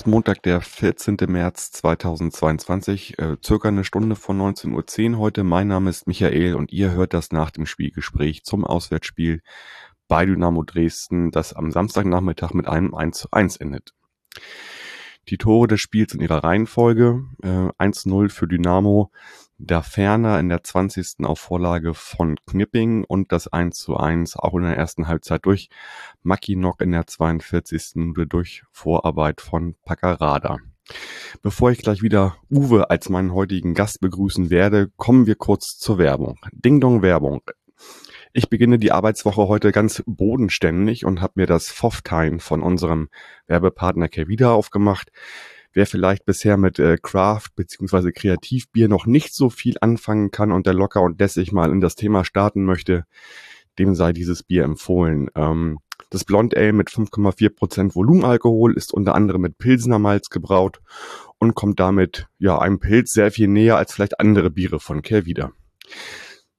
ist Montag, der 14. März 2022, äh, circa eine Stunde von 19.10 Uhr heute. Mein Name ist Michael und ihr hört das nach dem Spielgespräch zum Auswärtsspiel bei Dynamo Dresden, das am Samstagnachmittag mit einem 1 zu 1 endet. Die Tore des Spiels in ihrer Reihenfolge. Äh, 1-0 für Dynamo, da Ferner in der 20. auf Vorlage von Knipping und das 1 zu 1 auch in der ersten Halbzeit durch Mackinock in der 42. Minute durch Vorarbeit von Paccarada. Bevor ich gleich wieder Uwe als meinen heutigen Gast begrüßen werde, kommen wir kurz zur Werbung. Ding Dong Werbung. Ich beginne die Arbeitswoche heute ganz bodenständig und habe mir das FOF-Time von unserem Werbepartner Kevida aufgemacht. Wer vielleicht bisher mit äh, Craft bzw. Kreativbier noch nicht so viel anfangen kann und der locker und lässig mal in das Thema starten möchte, dem sei dieses Bier empfohlen. Ähm, das Blond Ale mit 5,4% Volumenalkohol ist unter anderem mit Pilsener Malz gebraut und kommt damit ja einem Pilz sehr viel näher als vielleicht andere Biere von Kervida.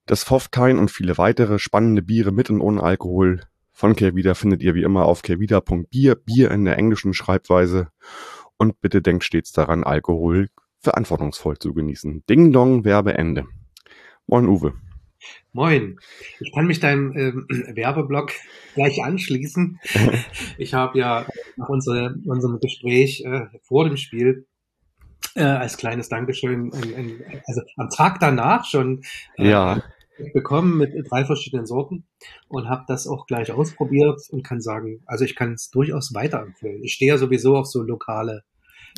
Das Pfofftein und viele weitere spannende Biere mit und ohne Alkohol von Kehrwieder findet ihr wie immer auf kehrwieder.bier, Bier in der englischen Schreibweise. Und bitte denkt stets daran, Alkohol verantwortungsvoll zu genießen. Ding Dong, Werbeende. Moin Uwe. Moin. Ich kann mich deinem ähm, Werbeblock gleich anschließen. Ich habe ja nach unsere, unserem Gespräch äh, vor dem Spiel äh, als kleines Dankeschön, ein, ein, also am Tag danach schon äh, ja bekommen mit drei verschiedenen Sorten und habe das auch gleich ausprobiert und kann sagen, also ich kann es durchaus weiterempfehlen. Ich stehe ja sowieso auf so lokale.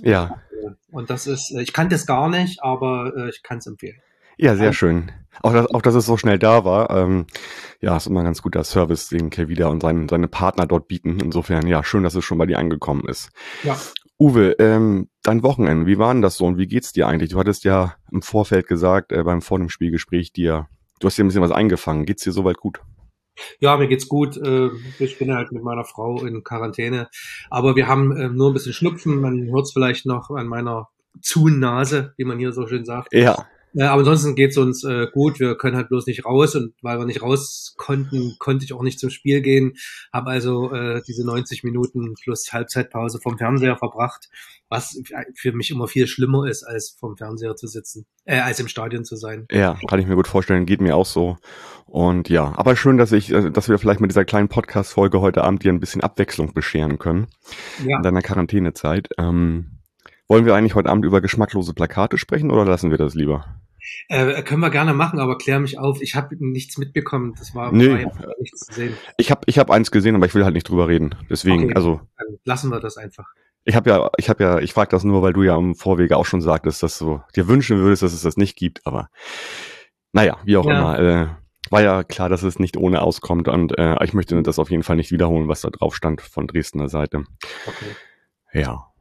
Ja. Und das ist, äh, ich kannte es gar nicht, aber äh, ich kann es empfehlen. Ja, sehr schön. Auch, dass, auch, dass es so schnell da war. Ähm, ja, ist immer ein ganz guter Service, den Kevida und sein, seine Partner dort bieten. Insofern, ja, schön, dass es schon bei dir angekommen ist. Ja. Uwe, ähm, dein Wochenende, wie war denn das so und wie geht's dir eigentlich? Du hattest ja im Vorfeld gesagt, äh, beim vor dem Spielgespräch dir Du hast dir ein bisschen was eingefangen. Geht's dir soweit gut? Ja, mir geht's gut. Äh, ich bin halt mit meiner Frau in Quarantäne. Aber wir haben äh, nur ein bisschen Schnupfen. Man hört es vielleicht noch an meiner Zunase, wie man hier so schön sagt. Ja. Äh, aber ansonsten geht's uns äh, gut. Wir können halt bloß nicht raus und weil wir nicht raus konnten, konnte ich auch nicht zum Spiel gehen. Habe also äh, diese 90 Minuten plus Halbzeitpause vom Fernseher verbracht, was für mich immer viel schlimmer ist, als vom Fernseher zu sitzen, äh, als im Stadion zu sein. Ja, kann ich mir gut vorstellen. Geht mir auch so. Und ja, aber schön, dass ich, äh, dass wir vielleicht mit dieser kleinen Podcast-Folge heute Abend dir ein bisschen Abwechslung bescheren können ja. in deiner Quarantänezeit. Ähm, wollen wir eigentlich heute Abend über geschmacklose Plakate sprechen oder lassen wir das lieber? Äh, können wir gerne machen, aber klär mich auf. Ich habe nichts mitbekommen. Das war, nee. war nichts zu sehen. Ich habe ich hab eins gesehen, aber ich will halt nicht drüber reden. Deswegen, okay, also. Lassen wir das einfach. Ich habe ja, ich habe ja, ich frage das nur, weil du ja im Vorwege auch schon sagtest, dass du dir wünschen würdest, dass es das nicht gibt. Aber naja, wie auch ja. immer. Äh, war ja klar, dass es nicht ohne auskommt und äh, ich möchte das auf jeden Fall nicht wiederholen, was da drauf stand von Dresdner Seite. Okay. Ja.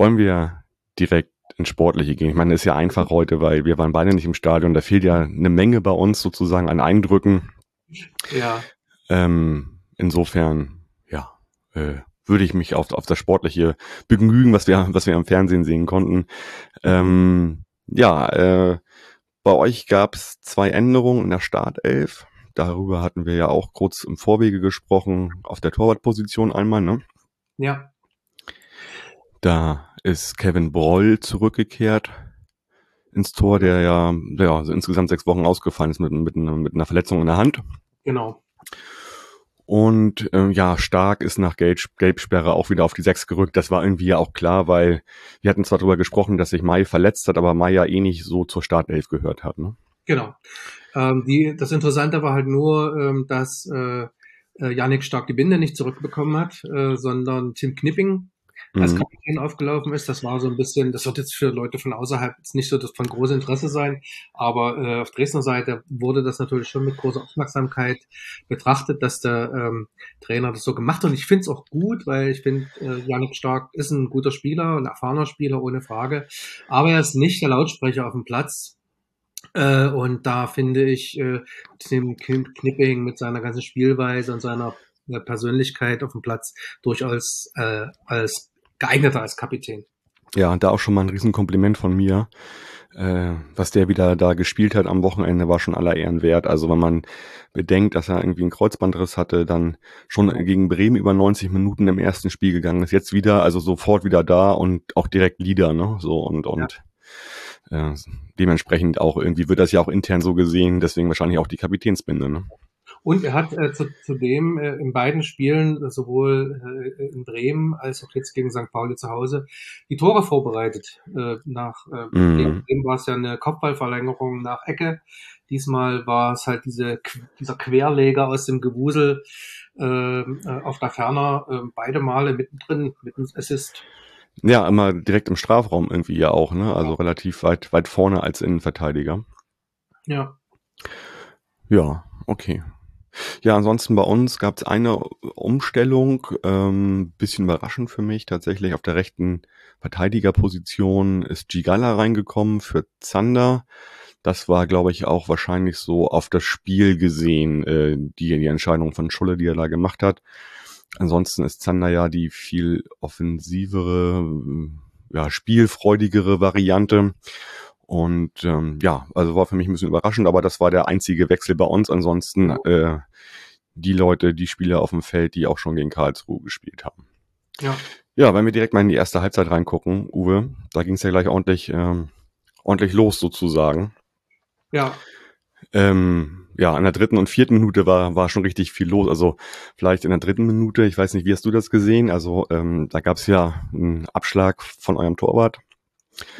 Wollen wir direkt ins Sportliche gehen. Ich meine, ist ja einfach heute, weil wir waren beide nicht im Stadion. Da fehlt ja eine Menge bei uns sozusagen an Eindrücken. Ja. Ähm, insofern, ja, äh, würde ich mich auf, auf das Sportliche begnügen, was wir, was wir am Fernsehen sehen konnten. Ähm, ja, äh, bei euch gab es zwei Änderungen in der Startelf. Darüber hatten wir ja auch kurz im Vorwege gesprochen, auf der Torwartposition einmal, ne? Ja. Da ist Kevin Broll zurückgekehrt ins Tor, der ja, ja also insgesamt sechs Wochen ausgefallen ist mit, mit, mit einer Verletzung in der Hand. Genau. Und ähm, ja, Stark ist nach Gelb Gelbsperre auch wieder auf die Sechs gerückt. Das war irgendwie ja auch klar, weil wir hatten zwar darüber gesprochen, dass sich Mai verletzt hat, aber Mai ja eh nicht so zur Startelf gehört hat. Ne? Genau. Ähm, die, das Interessante war halt nur, ähm, dass äh, äh Janik Stark die Binde nicht zurückbekommen hat, äh, sondern Tim Knipping als mhm. Kapitän aufgelaufen ist. Das war so ein bisschen, das wird jetzt für Leute von außerhalb jetzt nicht so das von großem Interesse sein, aber äh, auf Dresdner Seite wurde das natürlich schon mit großer Aufmerksamkeit betrachtet, dass der ähm, Trainer das so gemacht hat. Und ich finde es auch gut, weil ich finde, äh, Janik Stark ist ein guter Spieler, ein erfahrener Spieler, ohne Frage. Aber er ist nicht der Lautsprecher auf dem Platz. Äh, und da finde ich äh, Tim Knipping mit seiner ganzen Spielweise und seiner äh, Persönlichkeit auf dem Platz durchaus äh, als geeigneter als Kapitän. Ja, da auch schon mal ein Riesenkompliment von mir. Äh, was der wieder da gespielt hat am Wochenende, war schon aller Ehren wert. Also wenn man bedenkt, dass er irgendwie einen Kreuzbandriss hatte, dann schon gegen Bremen über 90 Minuten im ersten Spiel gegangen ist, jetzt wieder, also sofort wieder da und auch direkt Leader, ne? So und und ja. äh, dementsprechend auch irgendwie wird das ja auch intern so gesehen, deswegen wahrscheinlich auch die Kapitänsbinde, ne? Und er hat äh, zu, zudem äh, in beiden Spielen, äh, sowohl äh, in Bremen als auch jetzt gegen St. Pauli zu Hause, die Tore vorbereitet. Äh, nach äh, mhm. Bremen war es ja eine Kopfballverlängerung nach Ecke. Diesmal war es halt diese, dieser Querleger aus dem Gewusel äh, äh auf der Ferner, äh, beide Male mittendrin, mit einem Assist. Ja, immer direkt im Strafraum irgendwie ja auch, ne? Also ja. relativ weit, weit vorne als Innenverteidiger. Ja. Ja, okay. Ja, ansonsten bei uns gab es eine Umstellung, ähm, bisschen überraschend für mich tatsächlich. Auf der rechten Verteidigerposition ist Gigala reingekommen für Zander. Das war, glaube ich, auch wahrscheinlich so auf das Spiel gesehen, äh, die, die Entscheidung von Schulle, die er da gemacht hat. Ansonsten ist Zander ja die viel offensivere, ja, spielfreudigere Variante. Und ähm, ja, also war für mich ein bisschen überraschend, aber das war der einzige Wechsel bei uns. Ansonsten äh, die Leute, die Spieler auf dem Feld, die auch schon gegen Karlsruhe gespielt haben. Ja. Ja, wenn wir direkt mal in die erste Halbzeit reingucken, Uwe, da ging es ja gleich ordentlich, ähm, ordentlich los sozusagen. Ja. Ähm, ja, in der dritten und vierten Minute war, war schon richtig viel los. Also vielleicht in der dritten Minute, ich weiß nicht, wie hast du das gesehen? Also ähm, da gab es ja einen Abschlag von eurem Torwart.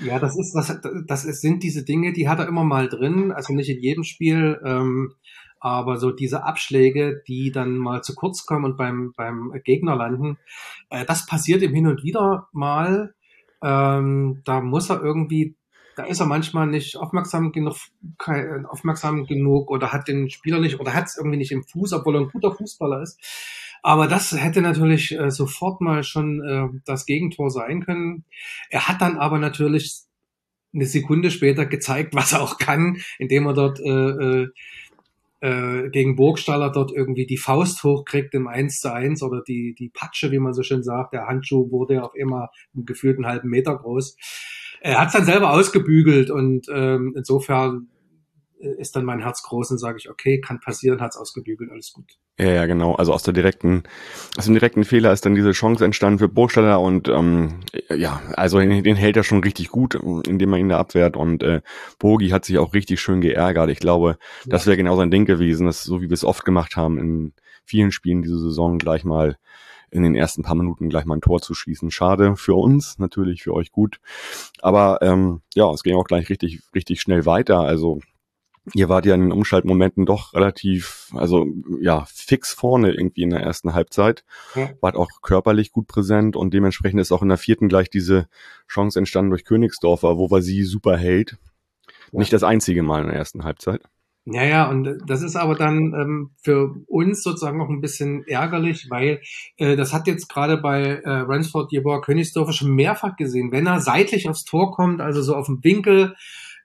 Ja, das ist, das, das ist, sind diese Dinge, die hat er immer mal drin, also nicht in jedem Spiel, ähm, aber so diese Abschläge, die dann mal zu kurz kommen und beim, beim Gegner landen, äh, das passiert ihm hin und wieder mal. Ähm, da muss er irgendwie, da ist er manchmal nicht aufmerksam genug, aufmerksam genug oder hat den Spieler nicht oder hat es irgendwie nicht im Fuß, obwohl er ein guter Fußballer ist. Aber das hätte natürlich äh, sofort mal schon äh, das Gegentor sein können. Er hat dann aber natürlich eine Sekunde später gezeigt, was er auch kann, indem er dort äh, äh, äh, gegen Burgstaller dort irgendwie die Faust hochkriegt im 1 zu 1 oder die, die Patsche, wie man so schön sagt. Der Handschuh wurde auf immer gefühlt einen halben Meter groß. Er hat es dann selber ausgebügelt und ähm, insofern ist dann mein Herz groß und sage ich, okay, kann passieren, hat's ausgebügelt, alles gut. Ja, ja, genau. Also aus der direkten, aus dem direkten Fehler ist dann diese Chance entstanden für Burgstaller und ähm, ja, also den, den hält er schon richtig gut, indem er ihn da abwehrt und äh, Bogi hat sich auch richtig schön geärgert. Ich glaube, ja. das wäre genau sein Ding gewesen, dass so wie wir es oft gemacht haben in vielen Spielen diese Saison gleich mal in den ersten paar Minuten gleich mal ein Tor zu schießen. Schade für uns, natürlich für euch gut. Aber ähm, ja, es ging auch gleich richtig, richtig schnell weiter. Also ihr wart ja in den Umschaltmomenten doch relativ, also ja, fix vorne irgendwie in der ersten Halbzeit. Ja. Wart auch körperlich gut präsent und dementsprechend ist auch in der vierten gleich diese Chance entstanden durch Königsdorfer, wo wir sie super hält. Ja. Nicht das einzige Mal in der ersten Halbzeit. Ja, ja, und das ist aber dann ähm, für uns sozusagen noch ein bisschen ärgerlich, weil äh, das hat jetzt gerade bei äh, Ransford Jeboa Königsdorfer schon mehrfach gesehen. Wenn er seitlich aufs Tor kommt, also so auf dem Winkel,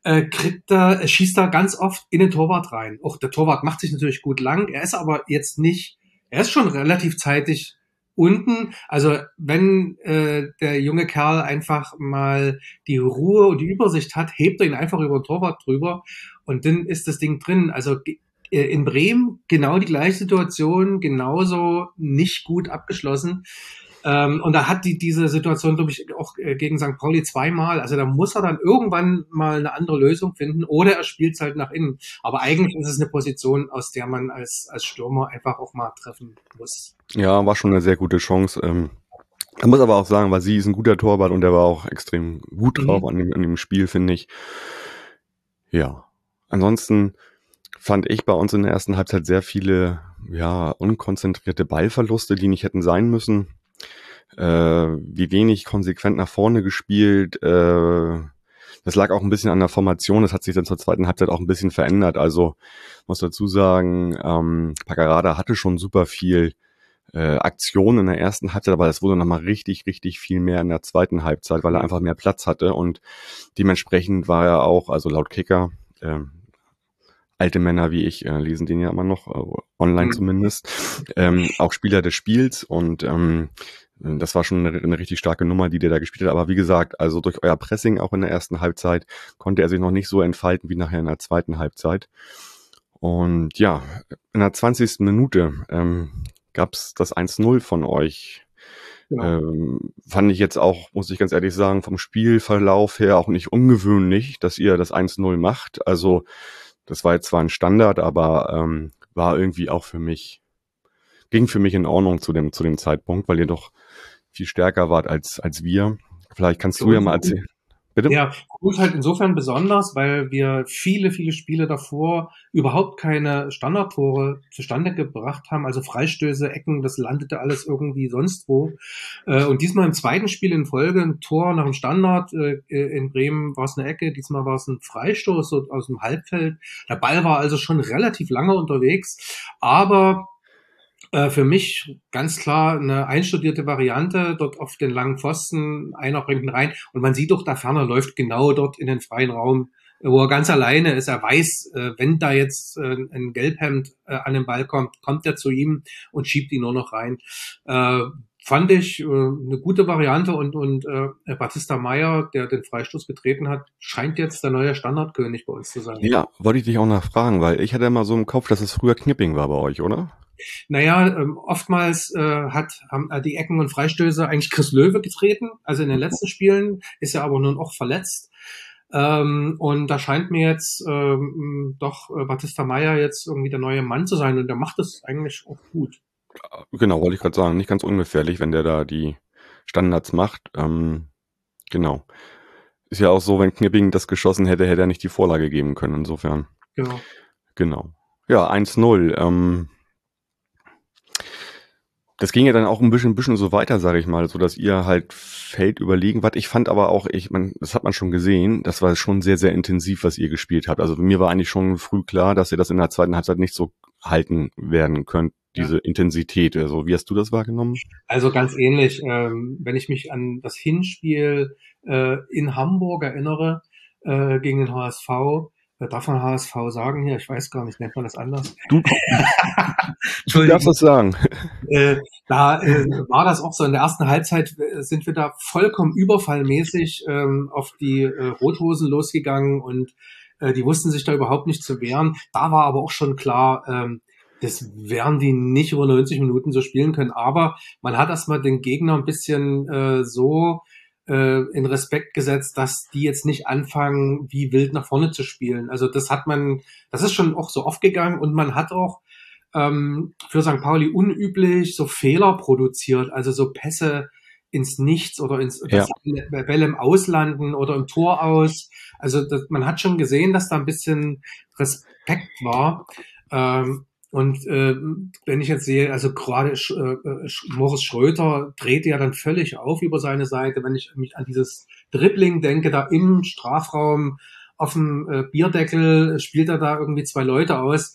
äh, kriegt er, er schießt da ganz oft in den Torwart rein. Auch der Torwart macht sich natürlich gut lang. Er ist aber jetzt nicht, er ist schon relativ zeitig unten. Also wenn äh, der junge Kerl einfach mal die Ruhe und die Übersicht hat, hebt er ihn einfach über den Torwart drüber und dann ist das Ding drin. Also äh, in Bremen genau die gleiche Situation, genauso nicht gut abgeschlossen. Ähm, und da hat die diese Situation, glaube ich, auch äh, gegen St. Pauli zweimal. Also da muss er dann irgendwann mal eine andere Lösung finden oder er spielt es halt nach innen. Aber eigentlich ist es eine Position, aus der man als, als Stürmer einfach auch mal treffen muss. Ja, war schon eine sehr gute Chance. Ähm man muss aber auch sagen, weil sie ist ein guter Torwart und der war auch extrem gut drauf mhm. an, dem, an dem Spiel, finde ich. Ja. Ansonsten fand ich bei uns in der ersten Halbzeit sehr viele, ja, unkonzentrierte Ballverluste, die nicht hätten sein müssen äh, wie wenig konsequent nach vorne gespielt. Äh, das lag auch ein bisschen an der Formation. Das hat sich dann zur zweiten Halbzeit auch ein bisschen verändert. Also muss dazu sagen, ähm, Paccarada hatte schon super viel äh, Aktion in der ersten Halbzeit, aber das wurde nochmal richtig, richtig viel mehr in der zweiten Halbzeit, weil er einfach mehr Platz hatte und dementsprechend war er auch, also laut Kicker, äh, alte Männer wie ich äh, lesen den ja immer noch, äh, online mhm. zumindest, ähm, auch Spieler des Spiels und ähm, das war schon eine, eine, richtig starke Nummer, die der da gespielt hat. Aber wie gesagt, also durch euer Pressing auch in der ersten Halbzeit konnte er sich noch nicht so entfalten wie nachher in der zweiten Halbzeit. Und ja, in der 20. Minute ähm, gab es das 1-0 von euch. Genau. Ähm, fand ich jetzt auch, muss ich ganz ehrlich sagen, vom Spielverlauf her auch nicht ungewöhnlich, dass ihr das 1-0 macht. Also das war jetzt zwar ein Standard, aber ähm, war irgendwie auch für mich, ging für mich in Ordnung zu dem, zu dem Zeitpunkt, weil ihr doch viel stärker wart als, als wir. Vielleicht kannst du ja mal erzählen. Bitte? Ja, gut halt insofern besonders, weil wir viele, viele Spiele davor überhaupt keine Standardtore zustande gebracht haben, also Freistöße, Ecken, das landete alles irgendwie sonst wo. Äh, und diesmal im zweiten Spiel in Folge ein Tor nach dem Standard. Äh, in Bremen war es eine Ecke, diesmal war es ein Freistoß aus dem Halbfeld. Der Ball war also schon relativ lange unterwegs, aber äh, für mich ganz klar eine einstudierte Variante, dort auf den langen Pfosten, einer bringt ihn rein und man sieht doch, da Ferner läuft genau dort in den freien Raum, wo er ganz alleine ist. Er weiß, äh, wenn da jetzt äh, ein Gelbhemd an den Ball kommt, kommt er zu ihm und schiebt ihn nur noch rein. Fand ich eine gute Variante und, und äh, Batista Meyer, der den Freistoß getreten hat, scheint jetzt der neue Standardkönig bei uns zu sein. Ja, wollte ich dich auch nachfragen, weil ich hatte immer so im Kopf, dass es früher Knipping war bei euch, oder? Naja, ähm, oftmals äh, hat haben äh, die Ecken und Freistöße eigentlich Chris Löwe getreten. Also in den letzten Spielen ist er aber nun auch verletzt. Ähm, und da scheint mir jetzt ähm, doch äh, Batista Meyer jetzt irgendwie der neue Mann zu sein und der macht das eigentlich auch gut. Genau, wollte ich gerade sagen, nicht ganz ungefährlich, wenn der da die Standards macht. Ähm, genau. Ist ja auch so, wenn Knipping das geschossen hätte, hätte er nicht die Vorlage geben können, insofern. Genau. Genau. Ja, 1-0. Ähm, das ging ja dann auch ein bisschen, ein bisschen so weiter, sage ich mal, so dass ihr halt Feld überlegen wart. Ich fand aber auch, ich man, das hat man schon gesehen, das war schon sehr, sehr intensiv, was ihr gespielt habt. Also mir war eigentlich schon früh klar, dass ihr das in der zweiten Halbzeit nicht so halten werden könnt, diese ja. Intensität. Also wie hast du das wahrgenommen? Also ganz ähnlich. Ähm, wenn ich mich an das Hinspiel äh, in Hamburg erinnere äh, gegen den HSV, Wer darf man HSV sagen hier? Ich weiß gar nicht, nennt man das anders? Du, du darfst das sagen. Äh, da äh, war das auch so. In der ersten Halbzeit äh, sind wir da vollkommen überfallmäßig ähm, auf die äh, Rothosen losgegangen und äh, die wussten sich da überhaupt nicht zu wehren. Da war aber auch schon klar, ähm, das werden die nicht über 90 Minuten so spielen können. Aber man hat erstmal den Gegner ein bisschen äh, so äh, in Respekt gesetzt, dass die jetzt nicht anfangen, wie wild nach vorne zu spielen. Also das hat man, das ist schon auch so oft gegangen und man hat auch ähm, für St. Pauli unüblich so Fehler produziert, also so Pässe ins Nichts oder ins ja. Bälle im Auslanden oder im Tor aus. Also das, man hat schon gesehen, dass da ein bisschen Respekt war. Ähm, und äh, wenn ich jetzt sehe, also gerade Sch äh, Moritz Schröter dreht ja dann völlig auf über seine Seite, wenn ich mich an dieses Dribbling denke, da im Strafraum auf dem äh, Bierdeckel spielt er da irgendwie zwei Leute aus.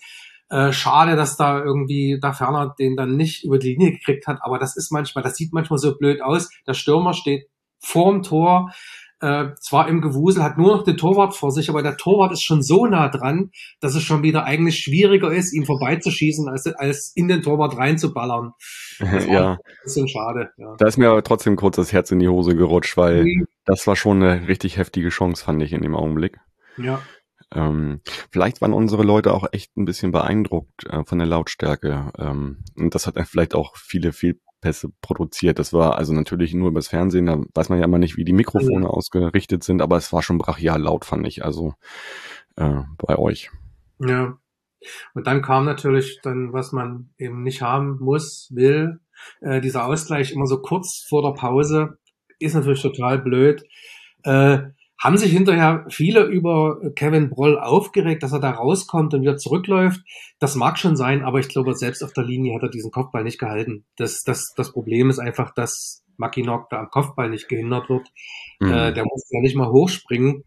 Äh, schade, dass da irgendwie da Ferner den dann nicht über die Linie gekriegt hat, aber das ist manchmal, das sieht manchmal so blöd aus. Der Stürmer steht vorm Tor, äh, zwar im Gewusel, hat nur noch den Torwart vor sich, aber der Torwart ist schon so nah dran, dass es schon wieder eigentlich schwieriger ist, ihm vorbeizuschießen, als, als in den Torwart reinzuballern. Das ja. Ein bisschen schade. Ja. Da ist mir aber trotzdem kurz das Herz in die Hose gerutscht, weil mhm. das war schon eine richtig heftige Chance, fand ich in dem Augenblick. Ja. Ähm, vielleicht waren unsere Leute auch echt ein bisschen beeindruckt äh, von der Lautstärke. Ähm, und das hat vielleicht auch viele Fehlpässe produziert. Das war also natürlich nur übers Fernsehen, da weiß man ja immer nicht, wie die Mikrofone ja. ausgerichtet sind, aber es war schon brachial laut, fand ich, also äh, bei euch. Ja. Und dann kam natürlich dann, was man eben nicht haben muss, will, äh, dieser Ausgleich immer so kurz vor der Pause, ist natürlich total blöd. Äh, haben sich hinterher viele über Kevin Broll aufgeregt, dass er da rauskommt und wieder zurückläuft. Das mag schon sein, aber ich glaube, selbst auf der Linie hat er diesen Kopfball nicht gehalten. Das, das, das Problem ist einfach, dass Mackinock da am Kopfball nicht gehindert wird. Mhm. Äh, der muss ja nicht mal hochspringen.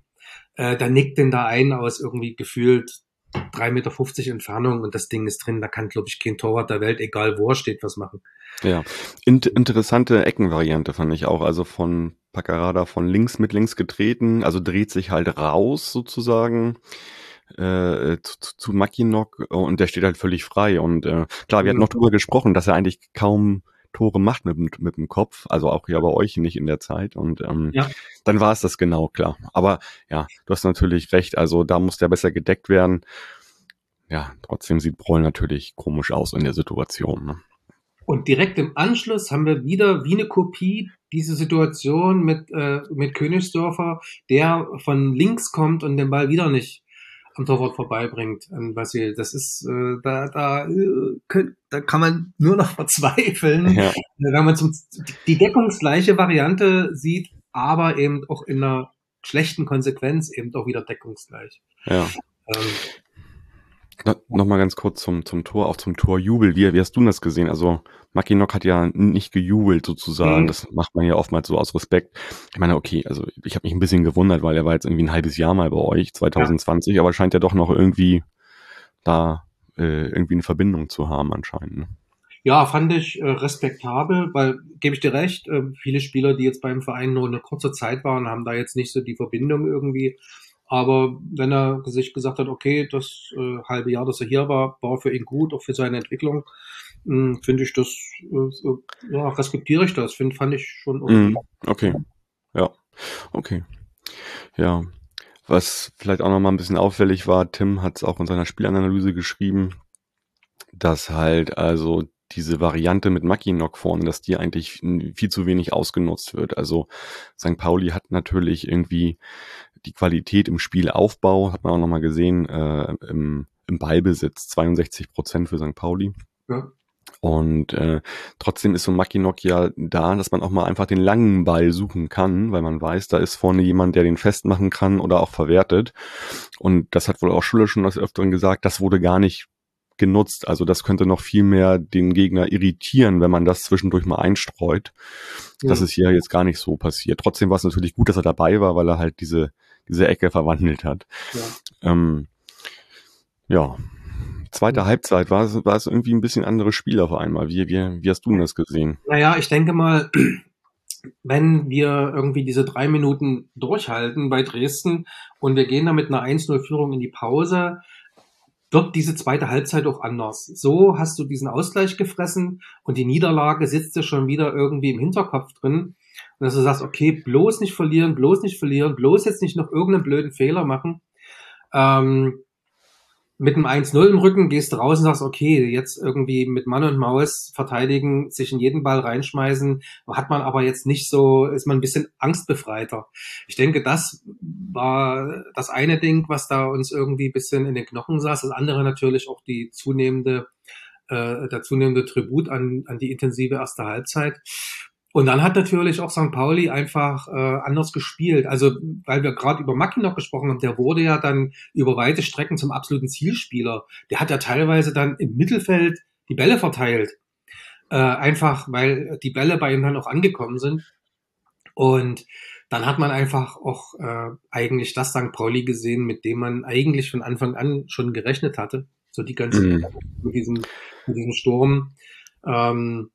Äh, der nickt den da ein aus irgendwie gefühlt 3,50 Meter Entfernung und das Ding ist drin. Da kann, glaube ich, kein Torwart der Welt, egal wo er steht, was machen. Ja, Int interessante Eckenvariante fand ich auch. Also von Paccarada von links mit links getreten, also dreht sich halt raus sozusagen äh, zu, zu Mackinock und der steht halt völlig frei. Und äh, klar, wir hatten noch drüber gesprochen, dass er eigentlich kaum Tore macht mit, mit dem Kopf, also auch ja bei euch nicht in der Zeit. Und ähm, ja. dann war es das genau, klar. Aber ja, du hast natürlich recht, also da muss der besser gedeckt werden. Ja, trotzdem sieht Broll natürlich komisch aus in der Situation. Ne? Und direkt im Anschluss haben wir wieder wie eine Kopie diese Situation mit, äh, mit Königsdörfer, der von links kommt und den Ball wieder nicht am Torwart vorbeibringt an Basil. Das ist, äh, da, da, äh, könnt, da kann man nur noch verzweifeln, ja. wenn man zum, die deckungsgleiche Variante sieht, aber eben auch in einer schlechten Konsequenz eben auch wieder deckungsgleich. Ja. Ähm, no, Nochmal ganz kurz zum, zum Tor, auch zum Torjubel. Wie, wie hast du das gesehen? Also Mackinock hat ja nicht gejubelt sozusagen. Mhm. Das macht man ja oftmals so aus Respekt. Ich meine, okay, also ich habe mich ein bisschen gewundert, weil er war jetzt irgendwie ein halbes Jahr mal bei euch, 2020, ja. aber scheint ja doch noch irgendwie da äh, irgendwie eine Verbindung zu haben anscheinend. Ne? Ja, fand ich äh, respektabel, weil, gebe ich dir recht, äh, viele Spieler, die jetzt beim Verein nur eine kurze Zeit waren, haben da jetzt nicht so die Verbindung irgendwie. Aber wenn er sich gesagt hat, okay, das äh, halbe Jahr, dass er hier war, war für ihn gut, auch für seine Entwicklung, hm, finde ich das, äh, ja, respektiere ich das, finde, fand ich schon okay. Okay, ja, okay, ja. Was vielleicht auch nochmal ein bisschen auffällig war, Tim hat es auch in seiner Spielanalyse geschrieben, dass halt also diese Variante mit Mackinock vorne, dass die eigentlich viel zu wenig ausgenutzt wird. Also St. Pauli hat natürlich irgendwie die Qualität im Spielaufbau, hat man auch nochmal gesehen, äh, im, im Ballbesitz, 62 Prozent für St. Pauli. Ja. Und äh, trotzdem ist so ein Mackinock ja da, dass man auch mal einfach den langen Ball suchen kann, weil man weiß, da ist vorne jemand, der den festmachen kann oder auch verwertet. Und das hat wohl auch Schuller schon des Öfteren gesagt, das wurde gar nicht genutzt. Also das könnte noch viel mehr den Gegner irritieren, wenn man das zwischendurch mal einstreut. Ja. Das ist hier jetzt gar nicht so passiert. Trotzdem war es natürlich gut, dass er dabei war, weil er halt diese, diese Ecke verwandelt hat. Ja. Ähm, ja, zweite Halbzeit war es, war es irgendwie ein bisschen anderes Spiel auf einmal. Wie, wie, wie hast du das gesehen? Naja, ich denke mal, wenn wir irgendwie diese drei Minuten durchhalten bei Dresden und wir gehen dann mit einer 1-0-Führung in die Pause, wird diese zweite Halbzeit auch anders. So hast du diesen Ausgleich gefressen und die Niederlage sitzt dir schon wieder irgendwie im Hinterkopf drin. Und dass du sagst, okay, bloß nicht verlieren, bloß nicht verlieren, bloß jetzt nicht noch irgendeinen blöden Fehler machen. Ähm, mit einem 1-0 im Rücken gehst du raus und sagst, okay, jetzt irgendwie mit Mann und Maus verteidigen, sich in jeden Ball reinschmeißen, hat man aber jetzt nicht so, ist man ein bisschen angstbefreiter. Ich denke, das war das eine Ding, was da uns irgendwie ein bisschen in den Knochen saß. Das andere natürlich auch die zunehmende, äh, der zunehmende Tribut an, an die intensive erste Halbzeit. Und dann hat natürlich auch St. Pauli einfach äh, anders gespielt. Also, weil wir gerade über Macki noch gesprochen haben, der wurde ja dann über weite Strecken zum absoluten Zielspieler. Der hat ja teilweise dann im Mittelfeld die Bälle verteilt. Äh, einfach, weil die Bälle bei ihm dann auch angekommen sind. Und dann hat man einfach auch äh, eigentlich das St. Pauli gesehen, mit dem man eigentlich von Anfang an schon gerechnet hatte. So die ganze mhm. mit, diesem, mit diesem Sturm. Ähm,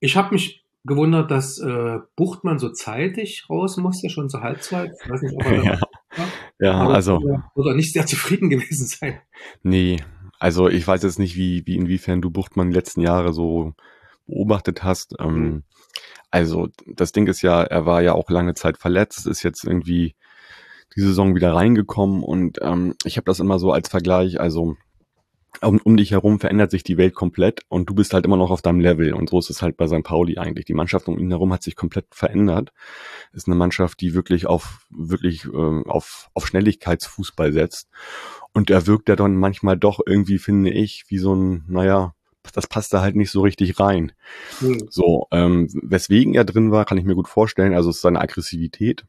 ich habe mich gewundert, dass äh, Buchtmann so zeitig raus musste, schon zur Halbzeit. Ich weiß nicht, ob er ja, ja also oder nicht sehr zufrieden gewesen sein. Nee, also ich weiß jetzt nicht, wie, wie inwiefern du Buchtmann die letzten Jahre so beobachtet hast. Ähm, mhm. Also das Ding ist ja, er war ja auch lange Zeit verletzt, ist jetzt irgendwie die Saison wieder reingekommen und ähm, ich habe das immer so als Vergleich, also um, um dich herum verändert sich die Welt komplett und du bist halt immer noch auf deinem Level. Und so ist es halt bei St. Pauli eigentlich. Die Mannschaft um ihn herum hat sich komplett verändert. Ist eine Mannschaft, die wirklich auf, wirklich äh, auf, auf Schnelligkeitsfußball setzt. Und er wirkt ja dann manchmal doch irgendwie, finde ich, wie so ein, naja, das passt da halt nicht so richtig rein. Mhm. So, ähm, weswegen er drin war, kann ich mir gut vorstellen. Also es ist seine Aggressivität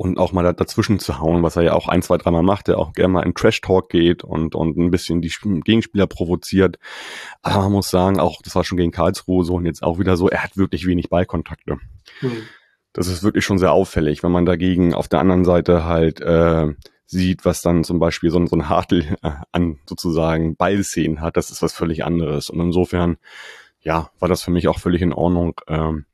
und auch mal dazwischen zu hauen, was er ja auch ein, zwei, dreimal macht, der auch gerne mal in Trash-Talk geht und, und ein bisschen die Gegenspieler provoziert. Aber man muss sagen, auch das war schon gegen Karlsruhe so und jetzt auch wieder so, er hat wirklich wenig Ballkontakte. Mhm. Das ist wirklich schon sehr auffällig, wenn man dagegen auf der anderen Seite halt äh, sieht, was dann zum Beispiel so, ein so ein Hartl äh, an sozusagen Ballszenen hat, das ist was völlig anderes. Und insofern, ja, war das für mich auch völlig in Ordnung. Ähm,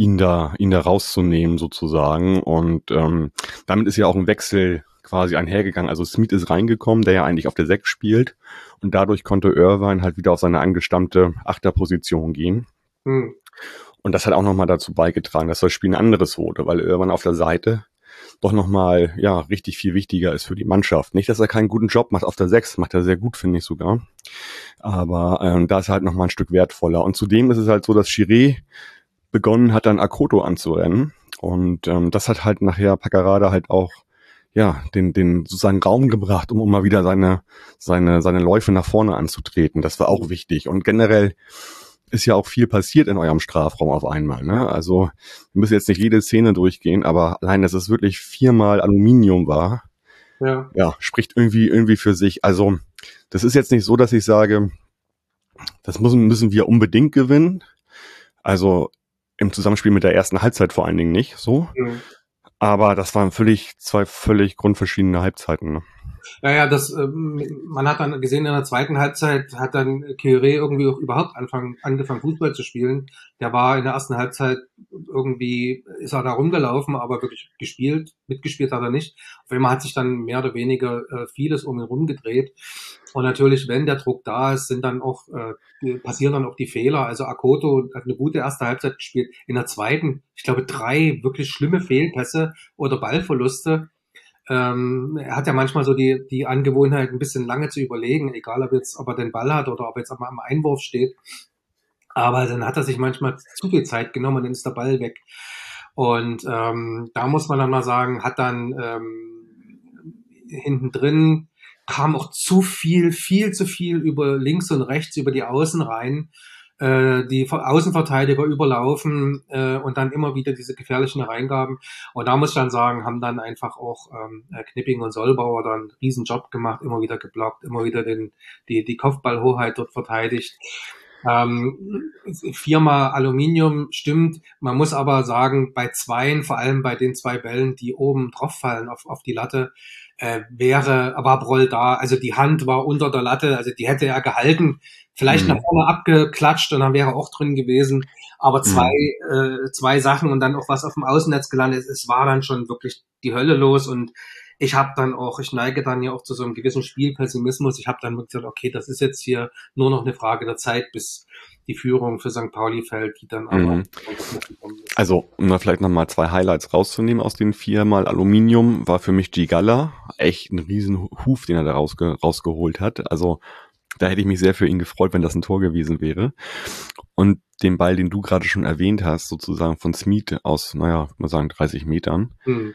ihn da, ihn da rauszunehmen sozusagen. Und ähm, damit ist ja auch ein Wechsel quasi einhergegangen. Also Smith ist reingekommen, der ja eigentlich auf der 6 spielt. Und dadurch konnte Irvine halt wieder auf seine angestammte Achterposition gehen. Mhm. Und das hat auch nochmal dazu beigetragen, dass das Spiel ein anderes wurde, weil irgendwann auf der Seite doch nochmal, ja, richtig viel wichtiger ist für die Mannschaft. Nicht, dass er keinen guten Job macht auf der 6, macht er sehr gut, finde ich sogar. Aber ähm, da ist er halt nochmal ein Stück wertvoller. Und zudem ist es halt so, dass Chiré begonnen hat, dann Akoto anzurennen. Und ähm, das hat halt nachher Paccarada halt auch ja, den, den sozusagen Raum gebracht, um, um mal wieder seine, seine, seine Läufe nach vorne anzutreten. Das war auch wichtig. Und generell ist ja auch viel passiert in eurem Strafraum auf einmal. Ne? Also wir müssen jetzt nicht jede Szene durchgehen, aber allein, dass es wirklich viermal Aluminium war, ja. ja, spricht irgendwie irgendwie für sich. Also das ist jetzt nicht so, dass ich sage, das müssen, müssen wir unbedingt gewinnen. Also im Zusammenspiel mit der ersten Halbzeit vor allen Dingen nicht so. Mhm. Aber das waren völlig, zwei völlig grundverschiedene Halbzeiten. Ne? Naja, das, ähm, man hat dann gesehen, in der zweiten Halbzeit hat dann Kyré irgendwie auch überhaupt anfangen, angefangen, Fußball zu spielen. Der war in der ersten Halbzeit irgendwie, ist er da rumgelaufen, aber wirklich gespielt, mitgespielt hat er nicht. Auf einmal hat sich dann mehr oder weniger äh, vieles um ihn rumgedreht. Und natürlich, wenn der Druck da ist, sind dann auch, äh, passieren dann auch die Fehler. Also Akoto hat eine gute erste Halbzeit gespielt. In der zweiten, ich glaube, drei wirklich schlimme Fehlpässe oder Ballverluste ähm, er hat ja manchmal so die, die Angewohnheit, ein bisschen lange zu überlegen, egal ob jetzt, ob er den Ball hat oder ob er jetzt am Einwurf steht. Aber dann hat er sich manchmal zu viel Zeit genommen und dann ist der Ball weg. Und ähm, da muss man dann mal sagen, hat dann ähm, hinten drin kam auch zu viel, viel zu viel über links und rechts, über die Außen rein die Außenverteidiger überlaufen äh, und dann immer wieder diese gefährlichen Reingaben. Und da muss ich dann sagen, haben dann einfach auch ähm, Knipping und Solbauer dann einen riesen Job gemacht, immer wieder geblockt, immer wieder den, die, die Kopfballhoheit dort verteidigt. Ähm, viermal Aluminium stimmt. Man muss aber sagen, bei zweien, vor allem bei den zwei Bällen, die oben drauf fallen auf, auf die Latte, äh, wäre, war Broll da. Also die Hand war unter der Latte, also die hätte er gehalten, vielleicht mhm. nach vorne abgeklatscht und dann wäre er auch drin gewesen. Aber zwei, mhm. äh, zwei Sachen und dann auch was auf dem Außennetz gelandet. Es war dann schon wirklich die Hölle los und ich habe dann auch, ich neige dann ja auch zu so einem gewissen Spielpessimismus. Ich habe dann gesagt, okay, das ist jetzt hier nur noch eine Frage der Zeit, bis die Führung für St. Pauli fällt, die dann aber. Mhm. Also, um da vielleicht nochmal zwei Highlights rauszunehmen aus den viermal Aluminium, war für mich Gigala echt ein riesen Huf, den er da rausge rausgeholt hat. Also, da hätte ich mich sehr für ihn gefreut, wenn das ein Tor gewesen wäre. Und den Ball, den du gerade schon erwähnt hast, sozusagen von Smith aus, naja, mal sagen 30 Metern. Mhm.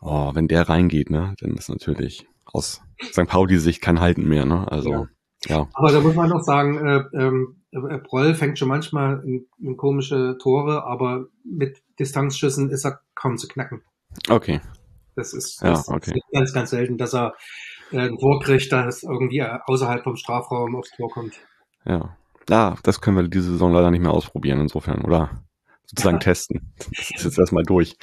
Oh, wenn der reingeht, ne, dann ist natürlich aus St. Pauli-Sicht kein Halten mehr, ne? Also, ja. ja. Aber da muss man doch sagen, äh, ähm, äh, Proll fängt schon manchmal in, in komische Tore, aber mit Distanzschüssen ist er kaum zu knacken. Okay. Das ist, das ja, okay. ist ganz, ganz selten, dass er ein Tor kriegt, das irgendwie außerhalb vom Strafraum aufs Tor kommt. Ja. Ja, das können wir diese Saison leider nicht mehr ausprobieren, insofern, oder sozusagen testen. Das ist jetzt erstmal durch.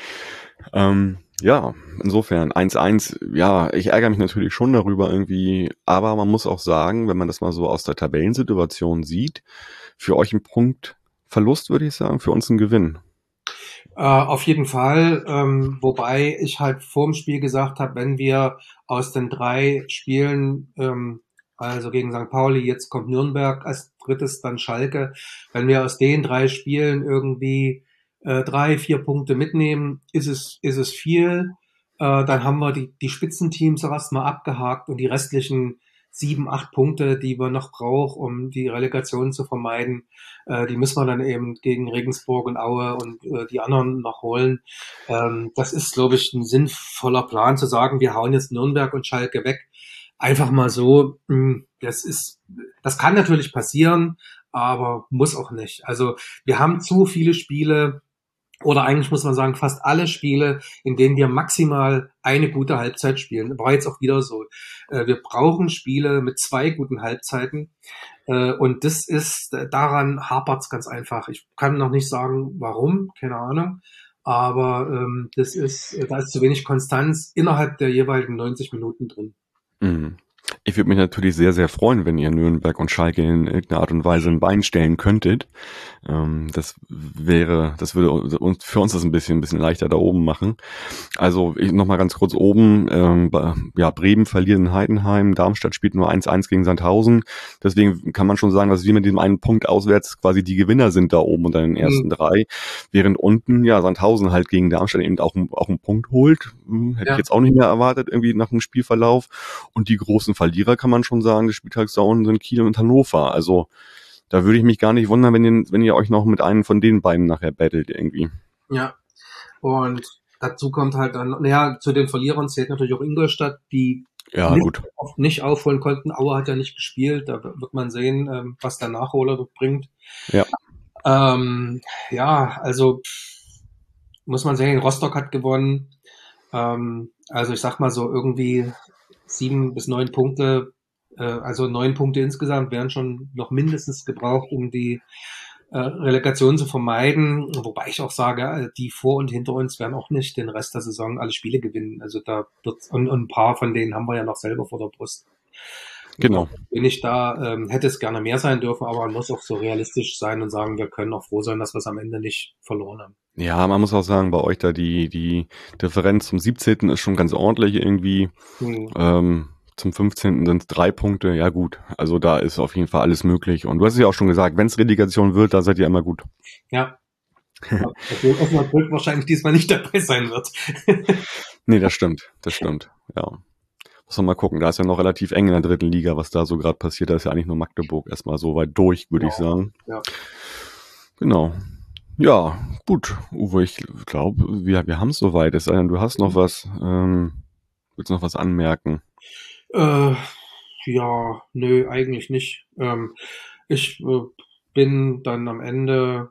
Ähm, ja, insofern 1-1, ja, ich ärgere mich natürlich schon darüber irgendwie, aber man muss auch sagen, wenn man das mal so aus der Tabellensituation sieht, für euch ein Punkt Verlust, würde ich sagen, für uns ein Gewinn. Äh, auf jeden Fall, ähm, wobei ich halt vorm Spiel gesagt habe, wenn wir aus den drei Spielen, ähm, also gegen St. Pauli, jetzt kommt Nürnberg als drittes, dann Schalke, wenn wir aus den drei Spielen irgendwie äh, drei, vier Punkte mitnehmen, ist es, ist es viel. Äh, dann haben wir die, die Spitzenteams erstmal abgehakt und die restlichen sieben, acht Punkte, die wir noch brauchen, um die Relegation zu vermeiden, äh, die müssen wir dann eben gegen Regensburg und Aue und äh, die anderen noch holen. Ähm, das ist, glaube ich, ein sinnvoller Plan zu sagen, wir hauen jetzt Nürnberg und Schalke weg. Einfach mal so, hm, das ist, das kann natürlich passieren, aber muss auch nicht. Also wir haben zu viele Spiele, oder eigentlich muss man sagen, fast alle Spiele, in denen wir maximal eine gute Halbzeit spielen. War jetzt auch wieder so. Äh, wir brauchen Spiele mit zwei guten Halbzeiten. Äh, und das ist, äh, daran hapert's ganz einfach. Ich kann noch nicht sagen, warum, keine Ahnung. Aber ähm, das ist, da ist zu wenig Konstanz innerhalb der jeweiligen 90 Minuten drin. Mhm. Ich würde mich natürlich sehr, sehr freuen, wenn ihr Nürnberg und Schalke in irgendeiner Art und Weise ein Bein stellen könntet. Ähm, das wäre, das würde uns, für uns das ein bisschen, ein bisschen leichter da oben machen. Also ich noch mal ganz kurz oben, ähm, ja, Bremen verliert in Heidenheim, Darmstadt spielt nur 1-1 gegen Sandhausen. Deswegen kann man schon sagen, dass wir mit dem einen Punkt auswärts quasi die Gewinner sind da oben unter den ersten mhm. drei. Während unten, ja, Sandhausen halt gegen Darmstadt eben auch, auch einen Punkt holt. Hm, hätte ja. ich jetzt auch nicht mehr erwartet, irgendwie nach dem Spielverlauf. Und die großen Verlierer Verlierer kann man schon sagen, des Spieltags da unten sind Kiel und Hannover. Also da würde ich mich gar nicht wundern, wenn ihr, wenn ihr euch noch mit einem von den beiden nachher battelt irgendwie. Ja. Und dazu kommt halt dann, naja, zu den Verlierern zählt natürlich auch Ingolstadt, die ja, nicht, gut. nicht aufholen konnten. Auer hat ja nicht gespielt. Da wird man sehen, ähm, was der Nachholer bringt. Ja. Ähm, ja, also muss man sehen, Rostock hat gewonnen. Ähm, also ich sag mal so irgendwie sieben bis neun Punkte, äh, also neun Punkte insgesamt wären schon noch mindestens gebraucht, um die äh, Relegation zu vermeiden. Wobei ich auch sage, äh, die vor und hinter uns werden auch nicht den Rest der Saison alle Spiele gewinnen. Also da wird und, und ein paar von denen haben wir ja noch selber vor der Brust. Genau. Bin ich da, ähm, hätte es gerne mehr sein dürfen, aber man muss auch so realistisch sein und sagen, wir können auch froh sein, dass wir es am Ende nicht verloren haben. Ja, man muss auch sagen, bei euch da die, die Differenz zum 17. ist schon ganz ordentlich irgendwie. Mhm. Ähm, zum 15. sind es drei Punkte. Ja gut, also da ist auf jeden Fall alles möglich. Und du hast es ja auch schon gesagt, wenn es Relegation wird, da seid ihr immer gut. Ja. Obwohl Osnabrück wahrscheinlich diesmal nicht dabei sein wird. nee, das stimmt, das stimmt, ja. Muss man mal gucken, da ist ja noch relativ eng in der dritten Liga, was da so gerade passiert. Da ist ja eigentlich nur Magdeburg erstmal so weit durch, würde ja. ich sagen. Ja. Genau. Ja, gut, Uwe, ich glaube, wir, wir haben es soweit. Es sei denn, du hast noch was, ähm, willst noch was anmerken? Äh, ja, nö, eigentlich nicht. Ähm, ich äh, bin dann am Ende,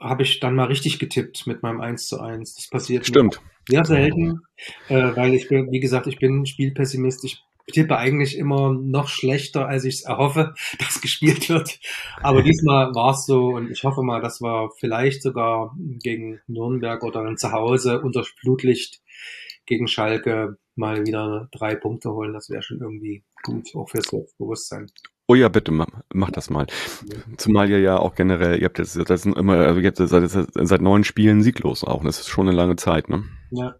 habe ich dann mal richtig getippt mit meinem 1 zu 1. Das passiert Stimmt. sehr selten, äh, weil ich bin, wie gesagt, ich bin Spielpessimist. Ich tippe eigentlich immer noch schlechter, als ich es erhoffe, dass gespielt wird. Aber diesmal war es so und ich hoffe mal, dass wir vielleicht sogar gegen Nürnberg oder dann zu Hause unter Flutlicht gegen Schalke mal wieder drei Punkte holen. Das wäre schon irgendwie gut, auch fürs Selbstbewusstsein. Oh ja, bitte, mach, mach das mal. Zumal ihr ja auch generell, ihr habt jetzt, das sind immer, also ihr habt seit, seit neun Spielen sieglos auch. Das ist schon eine lange Zeit, ne? Ja.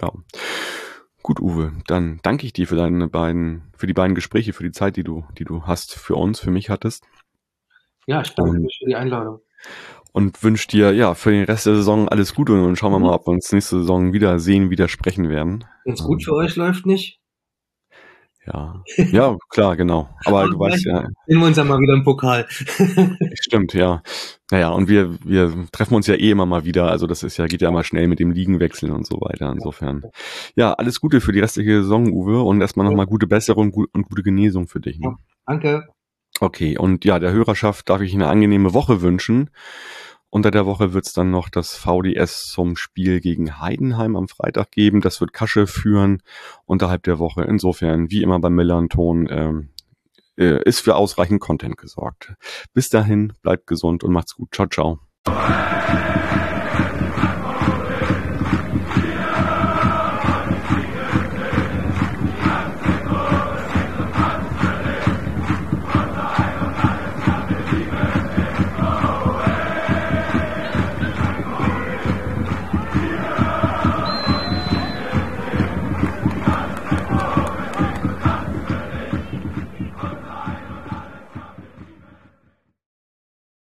Ja. Gut, Uwe, dann danke ich dir für deine beiden, für die beiden Gespräche, für die Zeit, die du, die du hast, für uns, für mich hattest. Ja, ich danke dir für die Einladung. Und wünsche dir, ja, für den Rest der Saison alles Gute und schauen wir mhm. mal, ob wir uns nächste Saison wieder sehen, wieder sprechen werden. Wenn es gut für euch läuft, nicht? Ja, ja, klar, genau. Aber du weißt ja. Sehen wir uns ja mal wieder im Pokal. Stimmt, ja. Naja, und wir, wir treffen uns ja eh immer mal wieder. Also das ist ja, geht ja mal schnell mit dem Liegenwechseln und so weiter. Insofern. Ja, alles Gute für die restliche Saison, Uwe. Und erstmal nochmal gute Besserung und gute Genesung für dich. Ne? Danke. Okay, und ja, der Hörerschaft darf ich eine angenehme Woche wünschen. Unter der Woche wird es dann noch das VDS zum Spiel gegen Heidenheim am Freitag geben. Das wird Kasche führen unterhalb der Woche. Insofern, wie immer beim Millanton, ähm, äh, ist für ausreichend Content gesorgt. Bis dahin, bleibt gesund und macht's gut. Ciao, ciao.